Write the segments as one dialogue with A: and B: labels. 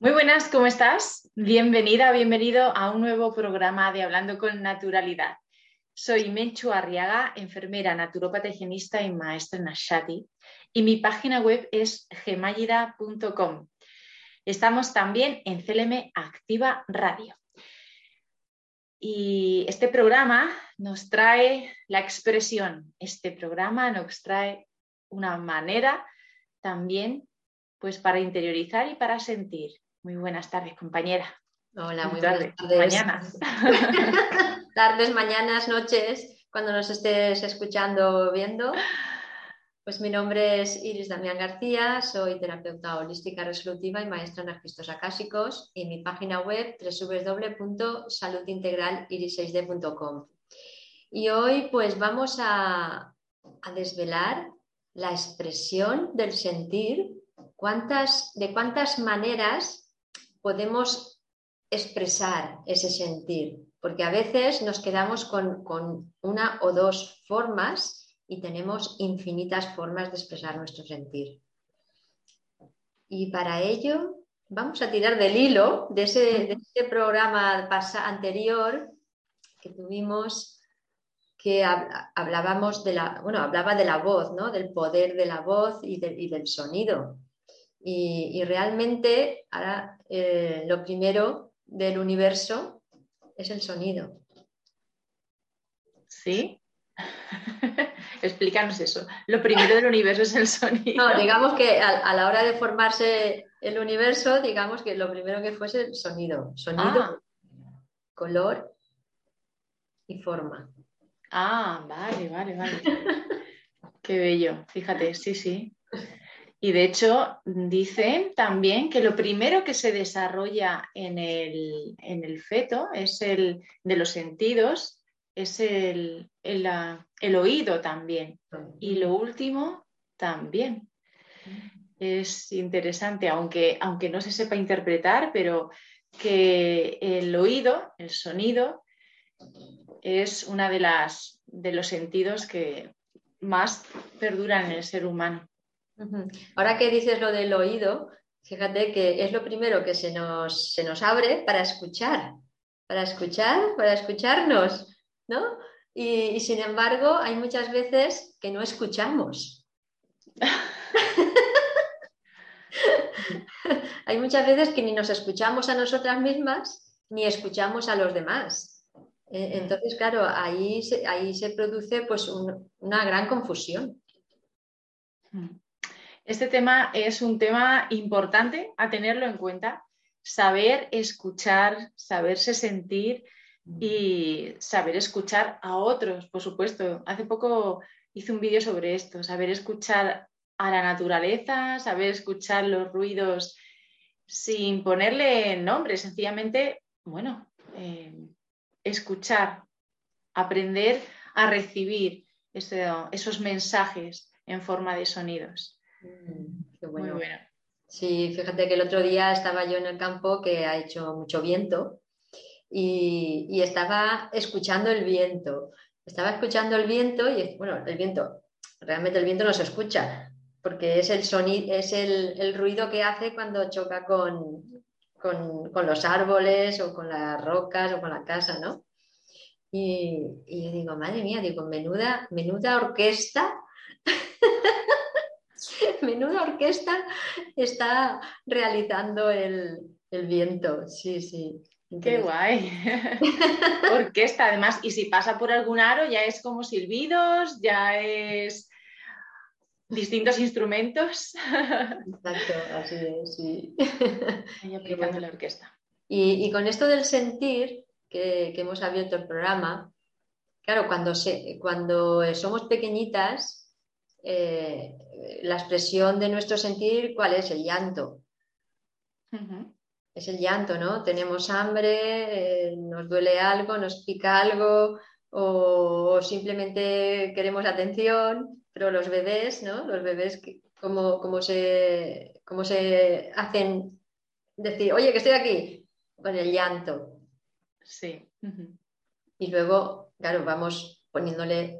A: Muy buenas, ¿cómo estás? Bienvenida, bienvenido a un nuevo programa de Hablando con Naturalidad. Soy Menchu Arriaga, enfermera, naturópata higienista y maestra en Ashati, y mi página web es gemayida.com. Estamos también en CLM Activa Radio. Y este programa nos trae la expresión, este programa nos trae una manera también pues para interiorizar y para sentir. Muy buenas tardes, compañera.
B: Hola, muy buenas tardes. Mañanas. tardes, mañanas, noches, cuando nos estés escuchando o viendo. Pues mi nombre es Iris Damián García, soy terapeuta holística resolutiva y maestra en arquistos acásicos y mi página web www.saludintegraliris6d.com. Y hoy pues vamos a, a desvelar la expresión del sentir, cuántas, de cuántas maneras podemos expresar ese sentir, porque a veces nos quedamos con, con una o dos formas y tenemos infinitas formas de expresar nuestro sentir. Y para ello vamos a tirar del hilo de ese, programa anterior que tuvimos que hablábamos de la, bueno, hablaba de la voz, ¿no? del poder de la voz y, del sonido. Y, realmente ahora eh, lo primero del universo es el sonido.
A: Sí. Explícanos eso. Lo primero del universo es el sonido.
B: No, digamos que a, la hora de formarse el universo, digamos que lo primero que fuese el sonido. Sonido, ah. color y forma.
A: Ah, vale, vale, vale. Qué bello. Fíjate, sí, sí. Y de hecho, dicen también que lo primero que se desarrolla en el, en el feto es el de los sentidos, es el, el, oído también. Y lo último también. Es interesante, aunque, aunque no se sepa interpretar, pero que el oído, el sonido, es una de las de los sentidos que más perduran en el ser humano.
B: Ahora que dices lo del oído, fíjate que es lo primero que se nos, se nos abre para escuchar, para escuchar, para escucharnos. ¿no? Y, sin embargo, hay muchas veces que no escuchamos. hay muchas veces que ni nos escuchamos a nosotras mismas ni escuchamos a los demás. Eh, entonces, claro, ahí se, ahí se produce pues una gran confusión.
A: Este tema es un tema importante a tenerlo en cuenta, saber escuchar, saberse sentir y saber escuchar a otros, por supuesto. Hace poco hice un vídeo sobre esto, saber escuchar a la naturaleza, saber escuchar los ruidos sin ponerle nombre, sencillamente, bueno, eh, escuchar, aprender a recibir esos mensajes en forma de sonidos.
B: Mm, qué bueno. Muy bueno. Sí, fíjate que el otro día estaba yo en el campo que ha hecho mucho viento y, estaba escuchando el viento. Estaba escuchando el viento y, bueno, el viento, realmente el viento no se escucha, porque es el, sonido, es el, ruido que hace cuando choca con, con, los árboles o con las rocas o con la casa, ¿no? Y, y yo digo, madre mía, digo, menuda, menuda orquesta, menuda orquesta está realizando el, el viento, sí, sí.
A: Qué guay. Orquesta, además, y si pasa por algún aro ya es como silbidos, ya es distintos instrumentos.
B: Exacto, así es, sí.
A: Y aplicando la orquesta.
B: Y, con esto del sentir, que, hemos abierto el programa, claro, cuando, cuando somos pequeñitas, eh, la expresión de nuestro sentir, ¿cuál es? El llanto es el llanto, ¿no? Tenemos hambre, eh, nos duele algo, nos pica algo o, simplemente queremos atención, pero los bebés, ¿no? Los bebés, como, se, se hacen decir, oye, que estoy aquí? Con el llanto.
A: Sí.
B: Y luego, claro, vamos poniéndole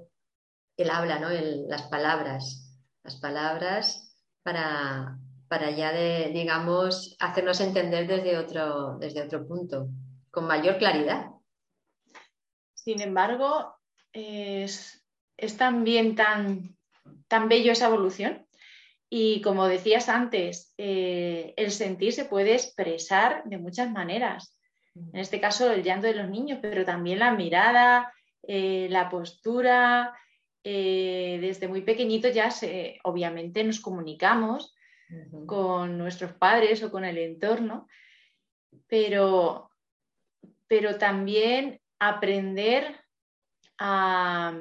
B: el habla, ¿no? las palabras. Las palabras para, para ya, de, digamos, hacernos entender desde otro, desde otro punto, con mayor claridad.
A: Sin embargo, es, también tan, tan bello esa evolución. Y como decías antes, eh, el sentir se puede expresar de muchas maneras. En este caso, el llanto de los niños, pero también la mirada, eh, la postura. Eh, desde muy pequeñito ya se, obviamente nos comunicamos con nuestros padres o con el entorno, pero, pero también aprender a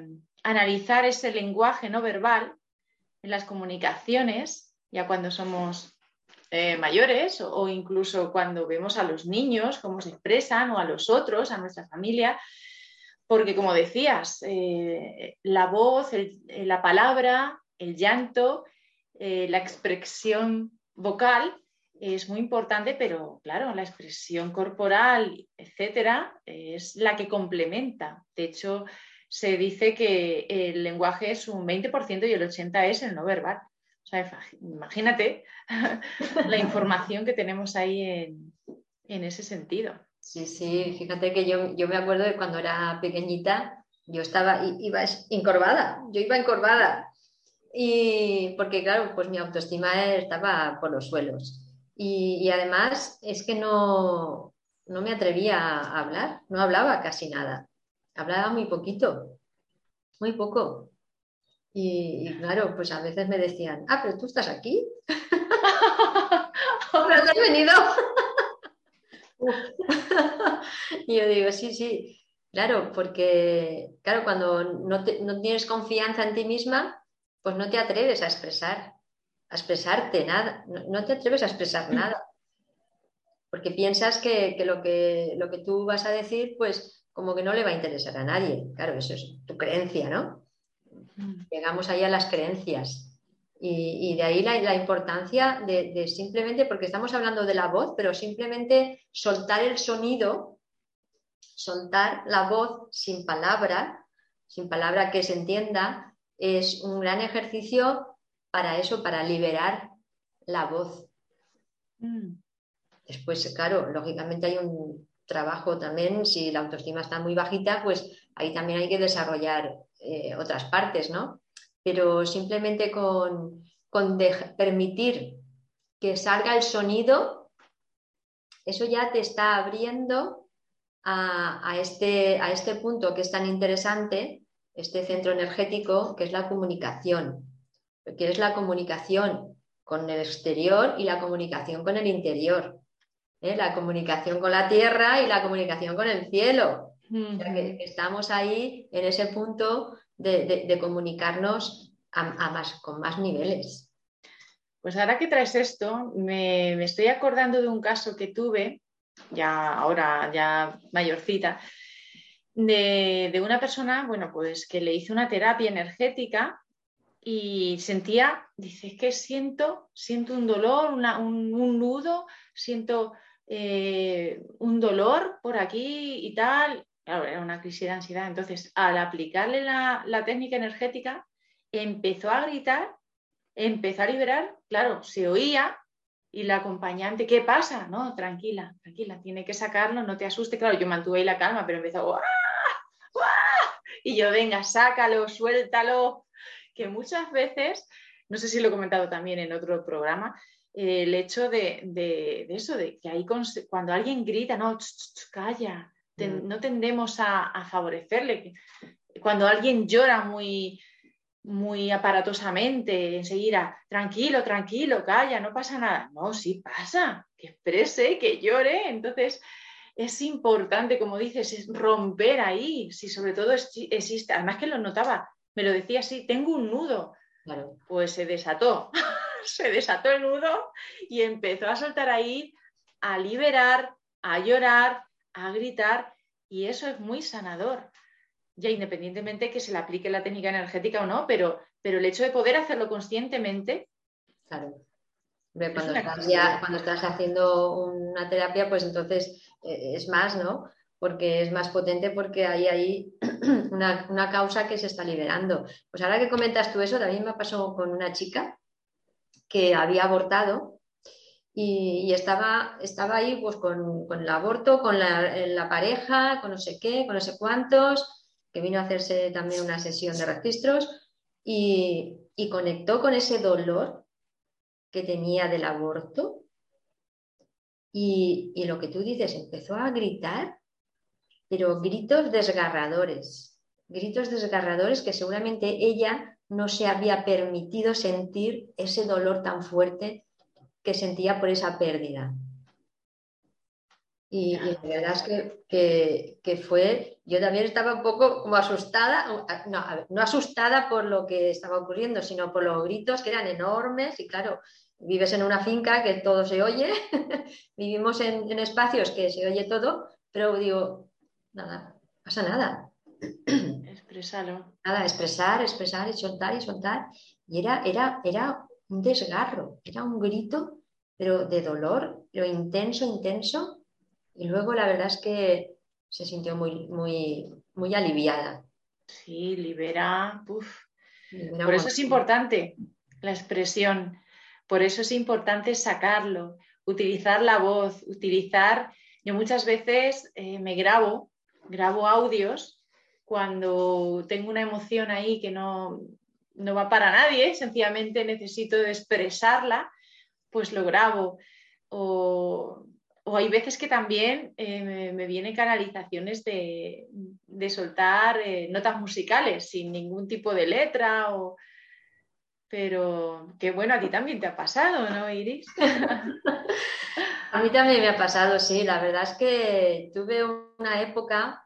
A: analizar ese lenguaje no verbal en las comunicaciones, ya cuando somos eh, mayores o, incluso cuando vemos a los niños, cómo se expresan o a los otros, a nuestra familia, porque como decías, eh, la voz, la palabra, el llanto, eh, la expresión vocal es muy importante, pero claro, la expresión corporal, etcétera, es la que complementa. De hecho, se dice que el lenguaje es un 20% y el 80% es el no verbal. O sea, imagínate la información que tenemos ahí en, ese sentido.
B: Sí, sí, fíjate que yo, yo, me acuerdo de cuando era pequeñita, yo estaba, iba encorvada, yo iba encorvada. Y porque, claro, pues mi autoestima estaba por los suelos. Y, además es que no, no me atrevía a hablar, no hablaba casi nada. Hablaba muy poquito, muy poco. Y, claro, pues a veces me decían, ah, pero tú estás aquí. ¿Ahora has venido? y yo digo, sí, sí, claro, porque, claro, cuando no, no, tienes confianza en ti misma, pues no te atreves a expresar, a expresarte nada, no, te atreves a expresar nada. Porque piensas que, que, lo que lo que tú vas a decir, pues como que no le va a interesar a nadie. Claro, eso es tu creencia, ¿no? Mm. Llegamos ahí a las creencias. Y, de ahí la, importancia de, simplemente, porque estamos hablando de la voz, pero simplemente soltar el sonido, soltar la voz sin palabra, sin palabra que se entienda, es un gran ejercicio para eso, para liberar la voz. Mm. Después, claro, lógicamente hay un trabajo también, si la autoestima está muy bajita, pues ahí también hay que desarrollar eh, otras partes, ¿no? Pero simplemente con, permitir que salga el sonido, eso ya te está abriendo a, este, a este punto que es tan interesante, este centro energético, que es la comunicación, que es la comunicación con el exterior y la comunicación con el interior, ¿eh? la comunicación con la tierra y la comunicación con el cielo estamos ahí en ese punto de, comunicarnos con más niveles.
A: Pues ahora que traes esto, me, estoy acordando de un caso que tuve, ya ahora, ya mayorcita, de, una persona, bueno, pues que le hice una terapia energética y sentía, dice, que siento, siento un dolor, un, nudo, siento eh, un dolor por aquí y tal. Claro, era una crisis de ansiedad. Entonces, al aplicarle la, técnica energética, empezó a gritar, empezó a liberar, claro, se oía y la acompañante, ¿qué pasa? No, tranquila, tranquila, tiene que sacarlo, no te asuste. Claro, yo mantuve ahí la calma, pero empezó, Y yo, venga, sácalo, suéltalo. Que muchas veces, no sé si lo he comentado también en otro programa, eh, el hecho de, eso, de que ahí cuando alguien grita, no, calla, No tendemos a, favorecerle. Cuando alguien llora muy, muy aparatosamente, enseguida, tranquilo, tranquilo, calla, no pasa nada. No, sí pasa, que exprese, que llore. Entonces, es importante, como dices, es romper ahí, si sobre todo existe, además que lo notaba, me lo decía así, tengo un nudo. Pues se desató, se desató el nudo y empezó a soltar ahí, a liberar, a llorar, a gritar y eso es muy sanador. Ya independientemente que se le aplique la técnica energética o no, pero, pero el hecho de poder hacerlo conscientemente.
B: Claro. Cuando estás, cuando estás haciendo una terapia, pues entonces eh, es más, ¿no? Porque es más potente porque hay ahí una, una causa que se está liberando. Pues ahora que comentas tú eso, también me pasó con una chica que había abortado y, estaba, estaba ahí pues con, el aborto, con la, pareja, con no sé qué, con no sé cuántos, que vino a hacerse también una sesión de registros y, conectó con ese dolor que tenía del aborto. Y, lo que tú dices, empezó a gritar, pero gritos desgarradores, gritos desgarradores que seguramente ella no se había permitido sentir ese dolor tan fuerte que sentía por esa pérdida. Y, la verdad es que, fue, yo también estaba un poco como asustada, no, asustada por lo que estaba ocurriendo, sino por los gritos que eran enormes y claro, vives en una finca que todo se oye, vivimos en, en, espacios que se oye todo, pero digo, nada, pasa nada.
A: Expresalo.
B: Nada, expresar, expresar y soltar y soltar. Y era, era, era un desgarro, era un grito, pero de dolor, pero intenso, intenso. Y luego la verdad es que se sintió muy, muy, muy aliviada.
A: Sí, libera. Por eso es importante la expresión. Por eso es importante sacarlo, utilizar la voz, utilizar. Yo muchas veces eh, me grabo, grabo audios cuando tengo una emoción ahí que no, no va para nadie, sencillamente necesito expresarla, pues lo grabo. O, hay veces que también eh, me, vienen canalizaciones de, soltar eh, notas musicales sin ningún tipo de letra. O... Pero qué bueno, a ti también te ha pasado, ¿no, Iris?
B: a mí también me ha pasado, sí. La verdad es que tuve una época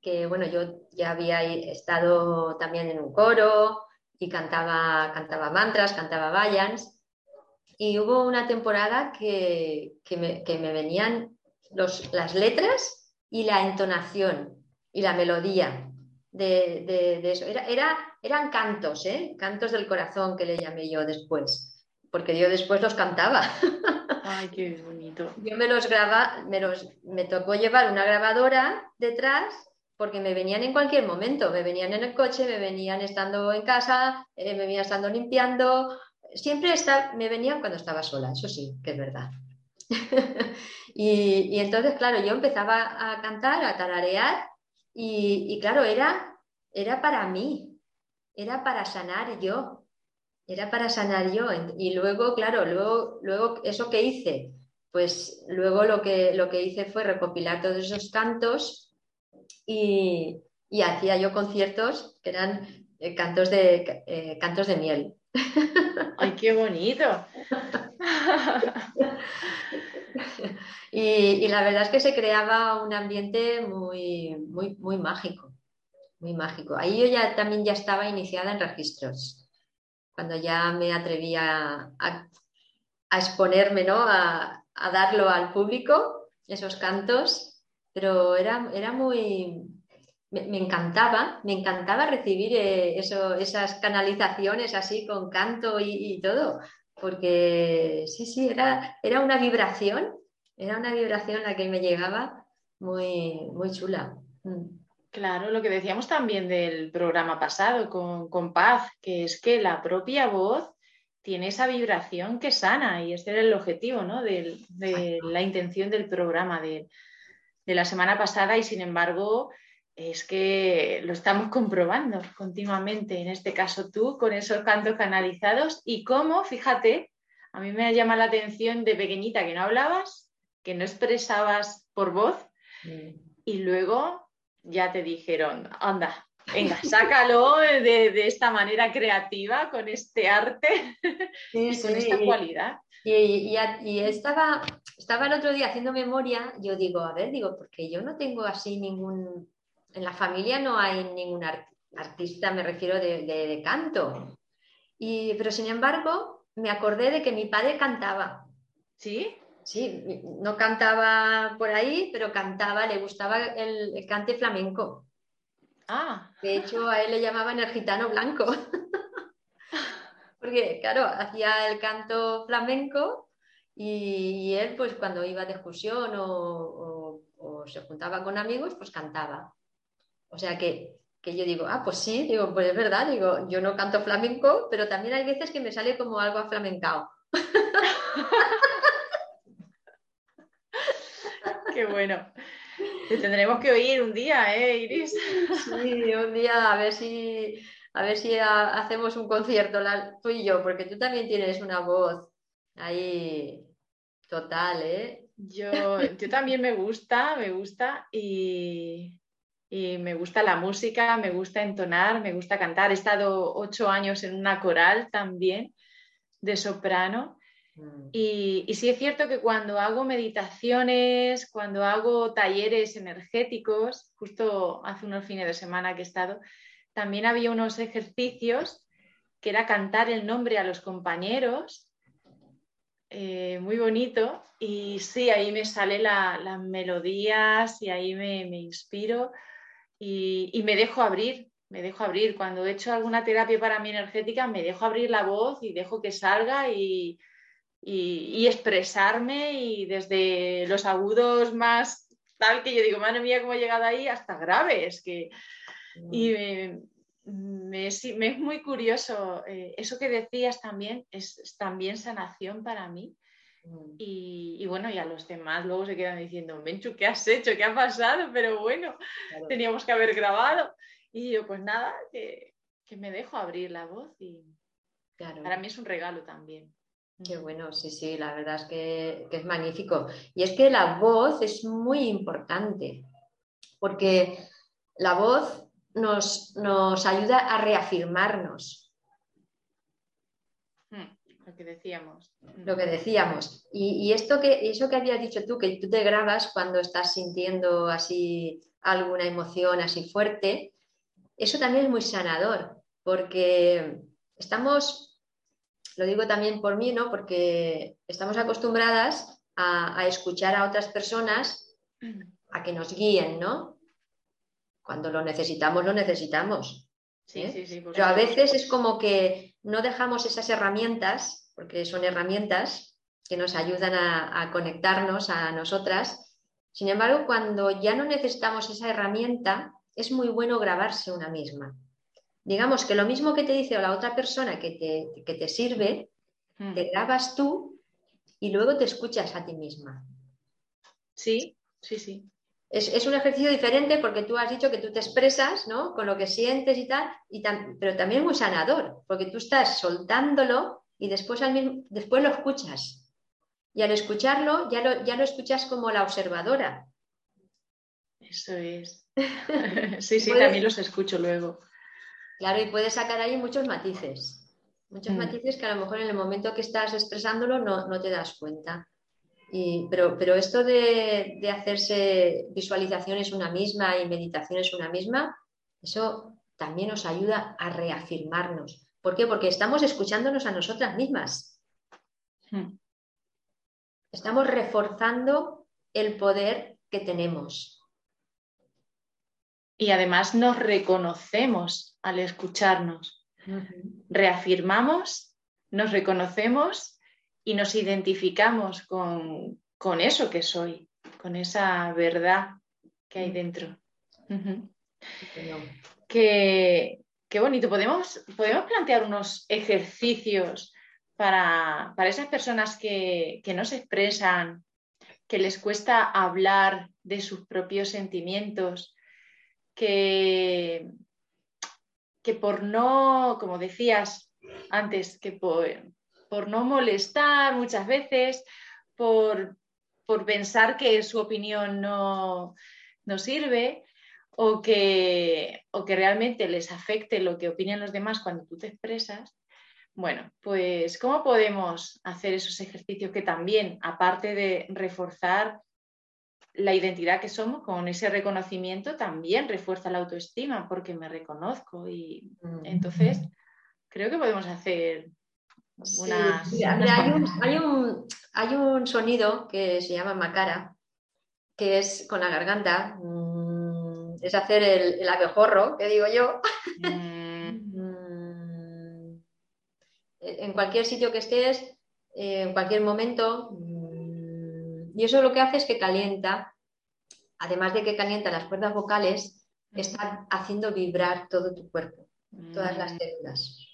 B: que, bueno, yo ya había estado también en un coro, y cantaba, cantaba mantras, cantaba vayans. Y hubo una temporada que, me, venían las letras y la entonación y la melodía de, eso. Era, eran cantos, ¿eh? cantos del corazón que le llamé yo después, porque yo después los cantaba.
A: Ay, qué bonito.
B: Yo me los graba, me, me tocó llevar una grabadora detrás porque me venían en cualquier momento, me venían en el coche, me venían estando en casa, eh, me venían estando limpiando, siempre está, me venían cuando estaba sola, eso sí, que es verdad. y, entonces, claro, yo empezaba a cantar, a tararear y, claro, era, era para mí, era para sanar yo, era para sanar yo. Y luego, claro, luego, luego eso que hice, pues luego lo que, lo que hice fue recopilar todos esos cantos y, hacía yo conciertos que eran eh, cantos, de, eh, cantos de miel.
A: ¡Ay, qué bonito!
B: y, la verdad es que se creaba un ambiente muy, muy, muy mágico, muy mágico. Ahí yo ya también ya estaba iniciada en registros, cuando ya me atrevía a, exponerme, ¿no? A, a darlo al público, esos cantos pero era, era muy, me, encantaba, me encantaba recibir eh, eso, esas canalizaciones así con canto y, todo, porque sí, sí, era, era una vibración, era una vibración la que me llegaba muy, muy chula. Mm.
A: Claro, lo que decíamos también del programa pasado con, Paz, que es que la propia voz tiene esa vibración que sana y ese era el objetivo ¿no? de, de la intención del programa, de, de la semana pasada y sin embargo es que lo estamos comprobando continuamente, en este caso tú, con esos cantos canalizados y cómo, fíjate, a mí me llama la atención de pequeñita que no hablabas, que no expresabas por voz mm. y luego ya te dijeron, anda, venga, sácalo de, esta manera creativa, con este arte y con esta cualidad.
B: Y, estaba, estaba el otro día haciendo memoria, yo digo, a ver, digo, porque yo no tengo así ningún, en la familia no hay ningún artista, me refiero de, canto. Y, pero sin embargo, me acordé de que mi padre cantaba.
A: ¿Sí?
B: Sí, no cantaba por ahí, pero cantaba, le gustaba el, el cante flamenco.
A: Ah.
B: De hecho, a él le llamaban el gitano blanco. Porque, claro, hacía el canto flamenco y, él, pues cuando iba de excursión o, se juntaba con amigos, pues cantaba. O sea que, yo digo, ah, pues sí, digo, pues es verdad, digo, yo no canto flamenco, pero también hay veces que me sale como algo aflamencado.
A: Qué bueno. Te tendremos que oír un día, ¿eh, Iris?
B: Sí, un día a ver si, a ver si hacemos un concierto, tú y yo, porque tú también tienes una voz ahí total, ¿eh?
A: Yo, yo también me gusta, me gusta y, y me gusta la música, me gusta entonar, me gusta cantar. He estado ocho años en una coral también de soprano. Mm. Y, y, sí es cierto que cuando hago meditaciones, cuando hago talleres energéticos, justo hace unos fines de semana que he estado, también había unos ejercicios que era cantar el nombre a los compañeros, eh, muy bonito, y sí, ahí me salen las melodías y ahí me, me inspiro y, me dejo abrir, me dejo abrir. Cuando he hecho alguna terapia para mi energética, me dejo abrir la voz y dejo que salga y, expresarme y desde los agudos más tal que yo digo, madre mía, cómo he llegado ahí, hasta graves. Que... Y me, es muy curioso, eh, eso que decías también es también sanación para mí Mm. Y, bueno, y a los demás luego se quedan diciendo, Menchu, ¿qué has hecho? ¿Qué ha pasado? Pero bueno, teníamos que haber grabado. Y yo, pues nada, que, me dejo abrir la voz y para mí es un regalo también.
B: Qué bueno, sí, sí, la verdad es que, es magnífico. Y es que la voz es muy importante, porque la voz nos, nos ayuda a reafirmarnos,
A: lo que decíamos.
B: Lo que decíamos. Y, esto que, eso que habías dicho tú, que tú te grabas cuando estás sintiendo así alguna emoción así fuerte, eso también es muy sanador, porque estamos, lo digo también por mí, ¿no? Porque estamos acostumbradas a, escuchar a otras personas a que nos guíen, ¿no? Cuando lo necesitamos, lo necesitamos. Sí, ¿eh? sí, sí, Pero a veces es como que no dejamos esas herramientas porque son herramientas que nos ayudan a, conectarnos a nosotras. Sin embargo, cuando ya no necesitamos esa herramienta, es muy bueno grabarse una misma. Digamos que lo mismo que te dice la otra persona que te, te sirve, hmm. te grabas tú y luego te escuchas a ti misma.
A: Sí, sí, sí.
B: Es, un ejercicio diferente porque tú has dicho que tú te expresas ¿no? con lo que sientes y tal, y pero también muy sanador, porque tú estás soltándolo y después, después lo escuchas. Y al escucharlo ya lo, ya lo escuchas como la observadora.
A: Eso es. sí, sí, también los escucho luego.
B: Claro, y puedes sacar ahí muchos matices. Muchos mm. matices que a lo mejor en el momento que estás expresándolo no, te das cuenta. Pero, pero, esto de, de, hacerse visualizaciones una misma y meditaciones una misma, eso también nos ayuda a reafirmarnos. ¿Por qué? Porque estamos escuchándonos a nosotras mismas. Hmm. Estamos reforzando el poder que tenemos.
A: Y además nos reconocemos al escucharnos. Reafirmamos, nos reconocemos y nos identificamos con, eso que soy, con esa verdad que hay dentro. que, Qué bonito. ¿Podemos, podemos plantear unos ejercicios para, esas personas que, no se expresan, que les cuesta hablar de sus propios sentimientos, que, que por no, como decías antes, que por, por no molestar muchas veces, por, por pensar que su opinión no, no sirve, o que, o que realmente les afecte lo que opinan los demás cuando tú te expresas, bueno, pues ¿cómo podemos hacer esos ejercicios que también, aparte de reforzar la identidad que somos, con ese reconocimiento, también refuerza la autoestima porque me reconozco y mm. entonces creo que podemos hacer
B: hay, un, hay, un, hay, un, sonido que se llama macara, que es con la garganta, es hacer el, abejorro, que digo yo. Mm. en cualquier sitio que estés, eh, en cualquier momento. Mm, y eso lo que hace es que calienta, además de que calienta las cuerdas vocales, está haciendo vibrar todo tu cuerpo, todas las mm. células.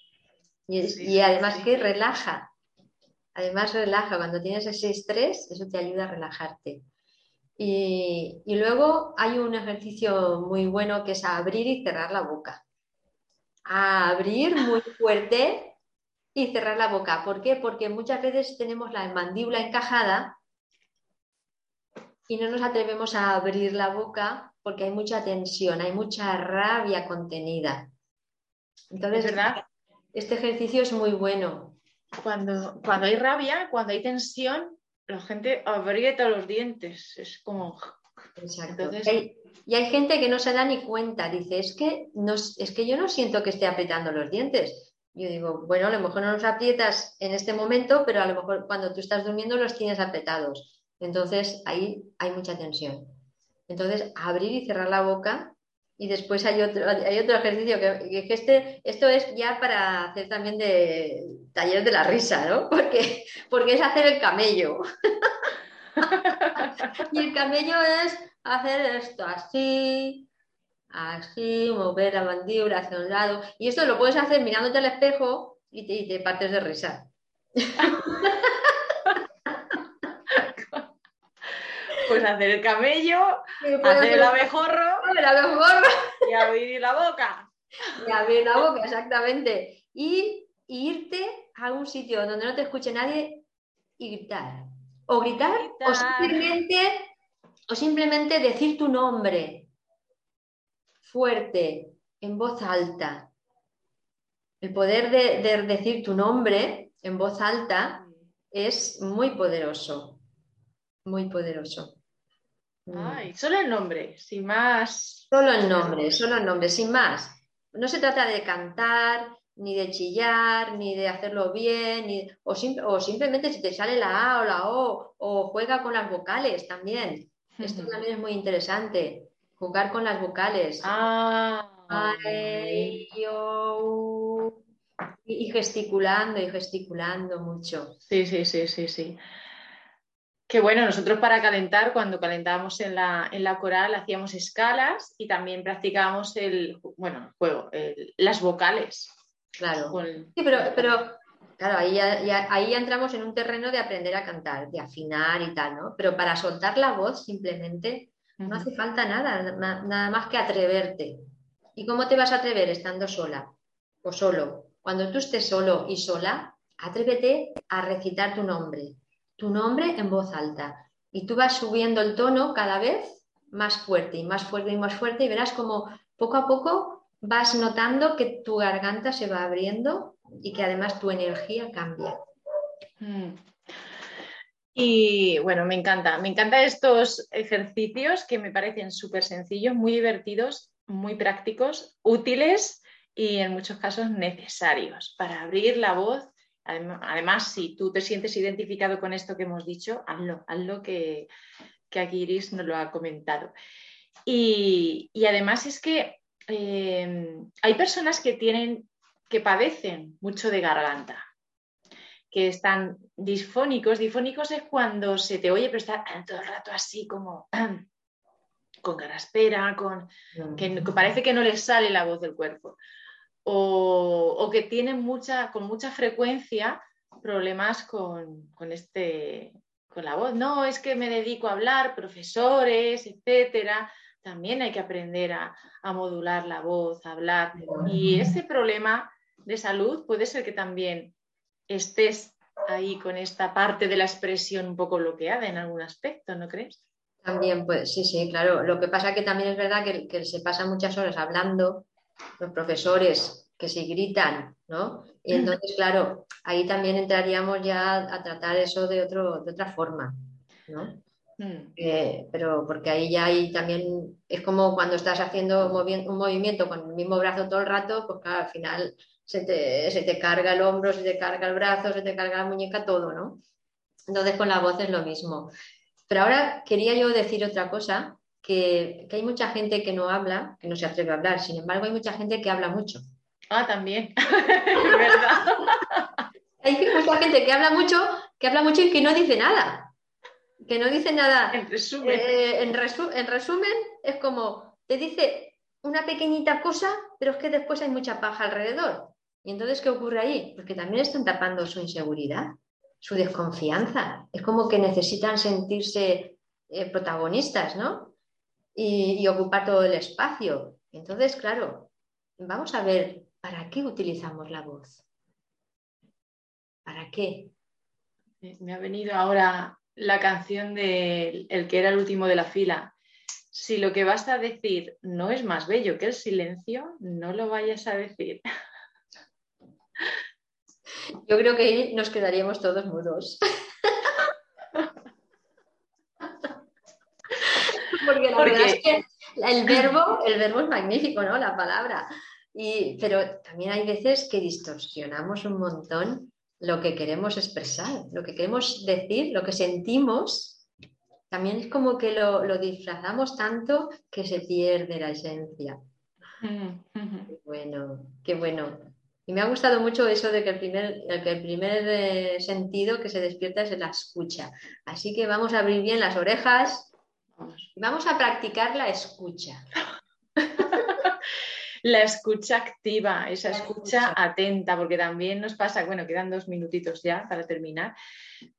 B: Y, además que relaja. Además relaja, cuando tienes ese estrés, eso te ayuda a relajarte. Y, luego hay un ejercicio muy bueno que es abrir y cerrar la boca. abrir muy fuerte y cerrar la boca. ¿Por qué? Porque muchas veces tenemos la mandíbula encajada y no nos atrevemos a abrir la boca porque hay mucha tensión, hay mucha rabia contenida. Entonces,
A: ¿verdad?
B: Este ejercicio es muy bueno.
A: Cuando, cuando hay rabia, cuando hay tensión, la gente aprieta los dientes. Es como.
B: Exacto. y hay gente que no se da ni cuenta. Dice, es que, no, es que yo no siento que esté apretando los dientes. Yo digo, bueno, a lo mejor no los aprietas en este momento, pero a lo mejor cuando tú estás durmiendo los tienes apretados. Entonces ahí hay mucha tensión. Entonces, abrir y cerrar la boca. Y después hay otro, hay otro ejercicio que, que este, esto es ya para hacer también de taller de la risa, ¿no? Porque, porque es hacer el camello. y el camello es hacer esto así, así, mover la mandíbula hacia un lado. Y esto lo puedes hacer mirándote al espejo y te, partes de risa.
A: Pues hacer el camello, hacer el abejorro,
B: el abejorro
A: y abrir la boca.
B: Y abrir la boca, exactamente. Y irte a un sitio donde no te escuche nadie y gritar. O gritar, O, simplemente, o simplemente decir tu nombre fuerte, en voz alta. El poder de, decir tu nombre en voz alta es muy poderoso, muy poderoso.
A: Ay, solo el nombre, sin más.
B: Solo el nombre, solo el nombre, sin más. No se trata de cantar, ni de chillar, ni de hacerlo bien, o, o, simplemente si te sale la A o la O, o juega con las vocales también. Esto también es muy interesante, jugar con las vocales.
A: Ah,
B: y, gesticulando y gesticulando mucho.
A: Sí, sí, sí, sí, sí. Que bueno, nosotros para calentar, cuando calentábamos en la, en la coral, hacíamos escalas y también practicábamos el, bueno, juego, las vocales.
B: Claro. Sí, pero, pero claro, ahí ya, ahí entramos en un terreno de aprender a cantar, de afinar y tal, ¿no? Pero para soltar la voz simplemente no hace falta nada, nada más que atreverte. ¿Y cómo te vas a atrever estando sola o solo? Cuando tú estés solo y sola, atrévete a recitar tu nombre, tu nombre en voz alta. Y tú vas subiendo el tono cada vez más fuerte y más fuerte y más fuerte y verás como poco a poco vas notando que tu garganta se va abriendo y que además tu energía cambia.
A: Mm. Y bueno, me encanta, me encantan estos ejercicios que me parecen súper sencillos, muy divertidos, muy prácticos, útiles y en muchos casos necesarios para abrir la voz. Además, si tú te sientes identificado con esto que hemos dicho, hazlo, hazlo que, que aquí Iris nos lo ha comentado. Y, y además es que Em, hay personas que tienen, que padecen mucho de garganta, que están disfónicos. Disfónicos es cuando se te oye, pero está todo el rato así como con garaspera, con que, parece que no les sale la voz del cuerpo. O, que tienen mucha, con mucha frecuencia problemas con, con, este, con la voz. No, es que me dedico a hablar, profesores, etcétera también hay que aprender a, modular la voz, a hablar. Y ese problema de salud puede ser que también estés ahí con esta parte de la expresión un poco bloqueada en algún aspecto, ¿no crees?
B: También, pues sí, sí, claro. Lo que pasa que también es verdad que, se pasan muchas horas hablando, los profesores que se gritan, ¿no? Y entonces, claro, ahí también entraríamos ya a tratar eso de, otro, de otra forma, ¿no? Mm. Eh, pero porque ahí ya hay también, es como cuando estás haciendo un movimiento con el mismo brazo todo el rato, pues claro, al final se te, carga el hombro, se te carga el brazo, se te carga la muñeca, todo, ¿no? Entonces con la voz es lo mismo. Pero ahora quería yo decir otra cosa, que, hay mucha gente que no habla, que no se atreve a hablar, sin embargo hay mucha gente que habla mucho.
A: Ah, también, verdad.
B: hay mucha gente que habla mucho, que habla mucho y que no dice nada que no dice nada.
A: En resumen.
B: Eh, en, resumen, es como, te dice una pequeñita cosa, pero es que después hay mucha paja alrededor. ¿Y entonces qué ocurre ahí? Porque también están tapando su inseguridad, su desconfianza. Es como que necesitan sentirse eh, protagonistas, ¿no? Y, y ocupar todo el espacio. Entonces, claro, vamos a ver para qué utilizamos la voz. ¿Para qué?
A: Me ha venido ahora la canción de el que era el último de la fila. Si lo que vas a decir no es más bello que el silencio, no lo vayas a decir.
B: Yo creo que ahí nos quedaríamos todos mudos. Porque verdad es que el verbo, el verbo es magnífico, ¿no? La palabra. Y, pero también hay veces que distorsionamos un montón lo que queremos expresar, lo que queremos decir, lo que sentimos. También es como que lo, lo disfrazamos tanto que se pierde la esencia. Qué bueno, qué bueno. Y me ha gustado mucho eso de que el primer, que el primer eh, sentido que se despierta es la escucha. Así que vamos a abrir bien las orejas vamos a practicar la escucha.
A: la escucha activa, esa escucha, atenta, porque también nos pasa, bueno, quedan dos minutitos ya para terminar,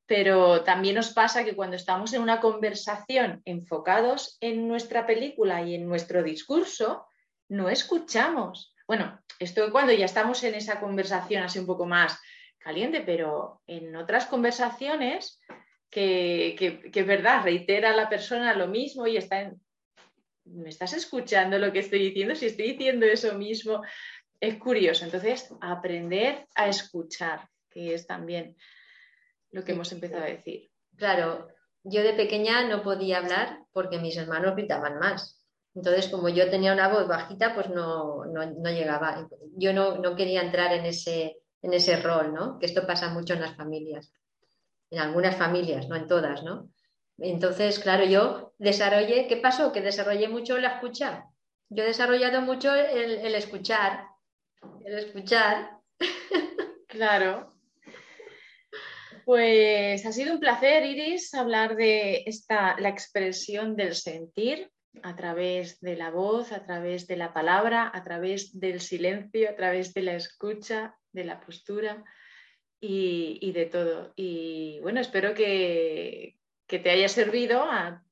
A: pero también nos pasa que cuando estamos en una conversación enfocados en nuestra película y en nuestro discurso, no escuchamos. Bueno, esto cuando ya estamos en esa conversación así un poco más caliente, pero en otras conversaciones que, que, es verdad, reitera a la persona lo mismo y está en, ¿me estás escuchando lo que estoy diciendo? Si estoy diciendo eso mismo, es curioso. Entonces, aprender a escuchar, que es también lo que hemos empezado a decir.
B: Claro, yo de pequeña no podía hablar porque mis hermanos gritaban más. Entonces, como yo tenía una voz bajita, pues no, llegaba. Yo no, quería entrar en ese, en ese rol, ¿no? Que esto pasa mucho en las familias. En algunas familias, no en todas, ¿no? Entonces, claro, yo desarrollé, ¿qué pasó? Que desarrollé mucho la escucha. Yo he desarrollado mucho el, escuchar. El escuchar.
A: Claro. Pues ha sido un placer, Iris, hablar de esta, la expresión del sentir a través de la voz, a través de la palabra, a través del silencio, a través de la escucha, de la postura y, de todo. Y bueno, espero que, te haya servido a,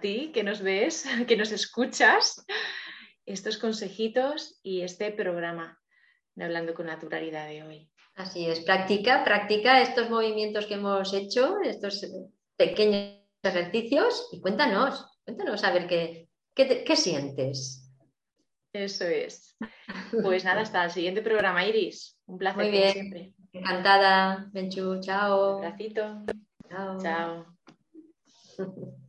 A: ti, que nos ves, que nos escuchas, estos consejitos y este programa de Hablando con Naturalidad de hoy.
B: Así es, practica, practica estos movimientos que hemos hecho, estos pequeños ejercicios y cuéntanos, cuéntanos a ver qué, ¿Qué, sientes?
A: Eso es. Pues nada, hasta el siguiente programa, Iris. Un placer
B: Muy bien. siempre. Encantada, Benchu. Chao.
A: Un Chao. Chao.